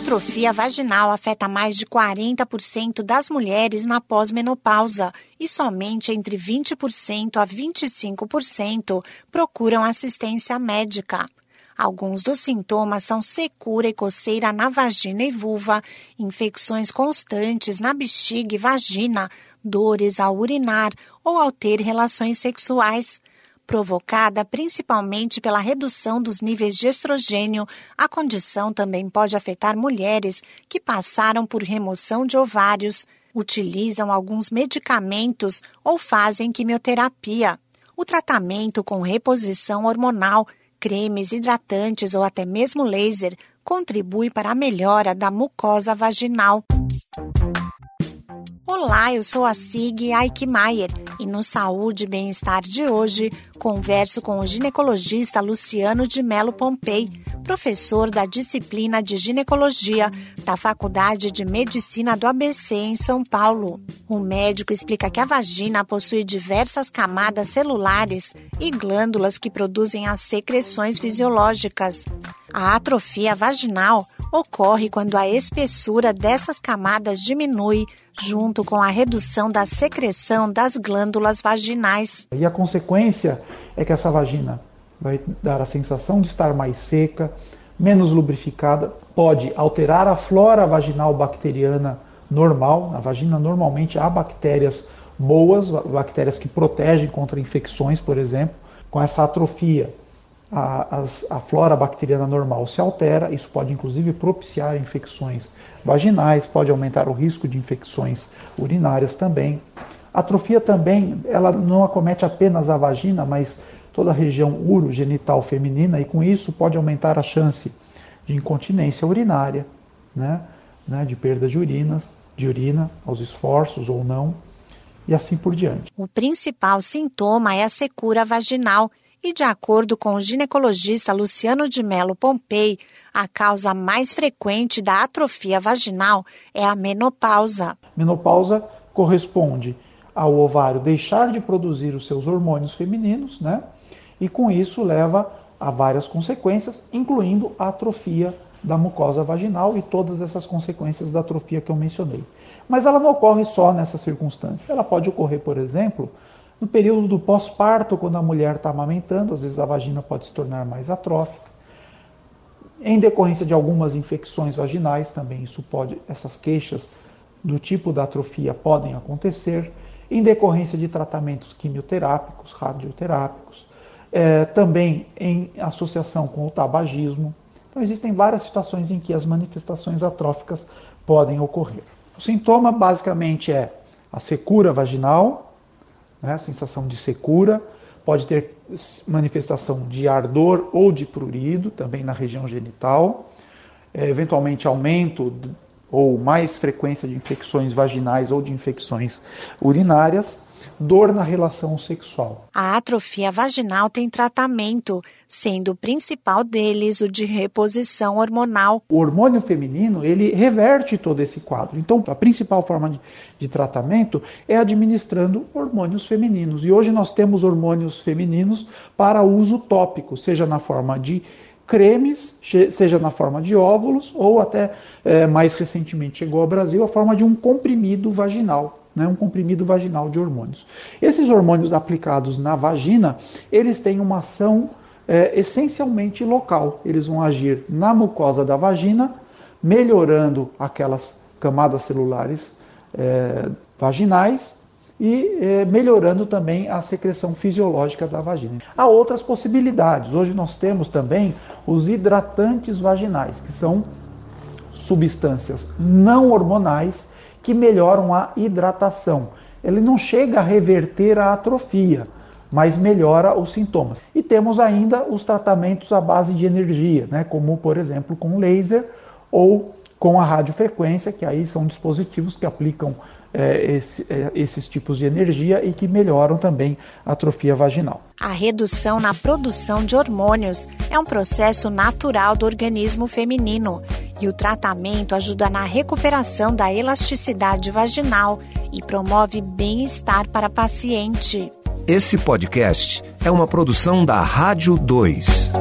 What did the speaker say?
atrofia vaginal afeta mais de 40% das mulheres na pós-menopausa e somente entre 20% a 25% procuram assistência médica. Alguns dos sintomas são secura e coceira na vagina e vulva, infecções constantes na bexiga e vagina, dores ao urinar ou ao ter relações sexuais provocada principalmente pela redução dos níveis de estrogênio, a condição também pode afetar mulheres que passaram por remoção de ovários, utilizam alguns medicamentos ou fazem quimioterapia. O tratamento com reposição hormonal, cremes hidratantes ou até mesmo laser contribui para a melhora da mucosa vaginal. Olá, eu sou a Sig Aikmaier e no Saúde e Bem-Estar de hoje converso com o ginecologista Luciano de Melo Pompei, professor da disciplina de ginecologia da Faculdade de Medicina do ABC em São Paulo. O médico explica que a vagina possui diversas camadas celulares e glândulas que produzem as secreções fisiológicas. A atrofia vaginal ocorre quando a espessura dessas camadas diminui junto com a redução da secreção das glândulas vaginais. E a consequência é que essa vagina vai dar a sensação de estar mais seca, menos lubrificada, pode alterar a flora vaginal bacteriana normal. Na vagina, normalmente há bactérias boas, bactérias que protegem contra infecções, por exemplo. Com essa atrofia, a, a, flora bacteriana normal se altera, isso pode inclusive propiciar infecções vaginais, pode aumentar o risco de infecções urinárias também. A atrofia também, ela não acomete apenas a vagina, mas toda a região urogenital feminina e com isso pode aumentar a chance de incontinência urinária, né, né, de perda de urinas, de urina aos esforços ou não, e assim por diante. O principal sintoma é a secura vaginal e, de acordo com o ginecologista Luciano de Melo Pompei, a causa mais frequente da atrofia vaginal é a menopausa. Menopausa corresponde ao ovário deixar de produzir os seus hormônios femininos, né? E com isso leva a várias consequências, incluindo a atrofia da mucosa vaginal e todas essas consequências da atrofia que eu mencionei. Mas ela não ocorre só nessa circunstância. Ela pode ocorrer, por exemplo, no período do pós-parto, quando a mulher está amamentando, às vezes a vagina pode se tornar mais atrófica. Em decorrência de algumas infecções vaginais, também isso pode, essas queixas do tipo da atrofia podem acontecer. Em decorrência de tratamentos quimioterápicos, radioterápicos, é, também em associação com o tabagismo. Então, existem várias situações em que as manifestações atróficas podem ocorrer. O sintoma basicamente é a secura vaginal, né? sensação de secura, pode ter manifestação de ardor ou de prurido, também na região genital, é, eventualmente aumento ou mais frequência de infecções vaginais ou de infecções urinárias dor na relação sexual. A atrofia vaginal tem tratamento, sendo o principal deles o de reposição hormonal. O hormônio feminino, ele reverte todo esse quadro. Então, a principal forma de, de tratamento é administrando hormônios femininos. E hoje nós temos hormônios femininos para uso tópico, seja na forma de cremes, seja na forma de óvulos ou até é, mais recentemente chegou ao Brasil a forma de um comprimido vaginal né, um comprimido vaginal de hormônios. Esses hormônios aplicados na vagina, eles têm uma ação é, essencialmente local. Eles vão agir na mucosa da vagina, melhorando aquelas camadas celulares é, vaginais e é, melhorando também a secreção fisiológica da vagina. Há outras possibilidades. Hoje nós temos também os hidratantes vaginais, que são substâncias não hormonais que melhoram a hidratação. Ele não chega a reverter a atrofia, mas melhora os sintomas. E temos ainda os tratamentos à base de energia, né, como por exemplo com laser ou com a radiofrequência, que aí são dispositivos que aplicam é, esse, é, esses tipos de energia e que melhoram também a atrofia vaginal. A redução na produção de hormônios é um processo natural do organismo feminino e o tratamento ajuda na recuperação da elasticidade vaginal e promove bem-estar para a paciente. Esse podcast é uma produção da Rádio 2.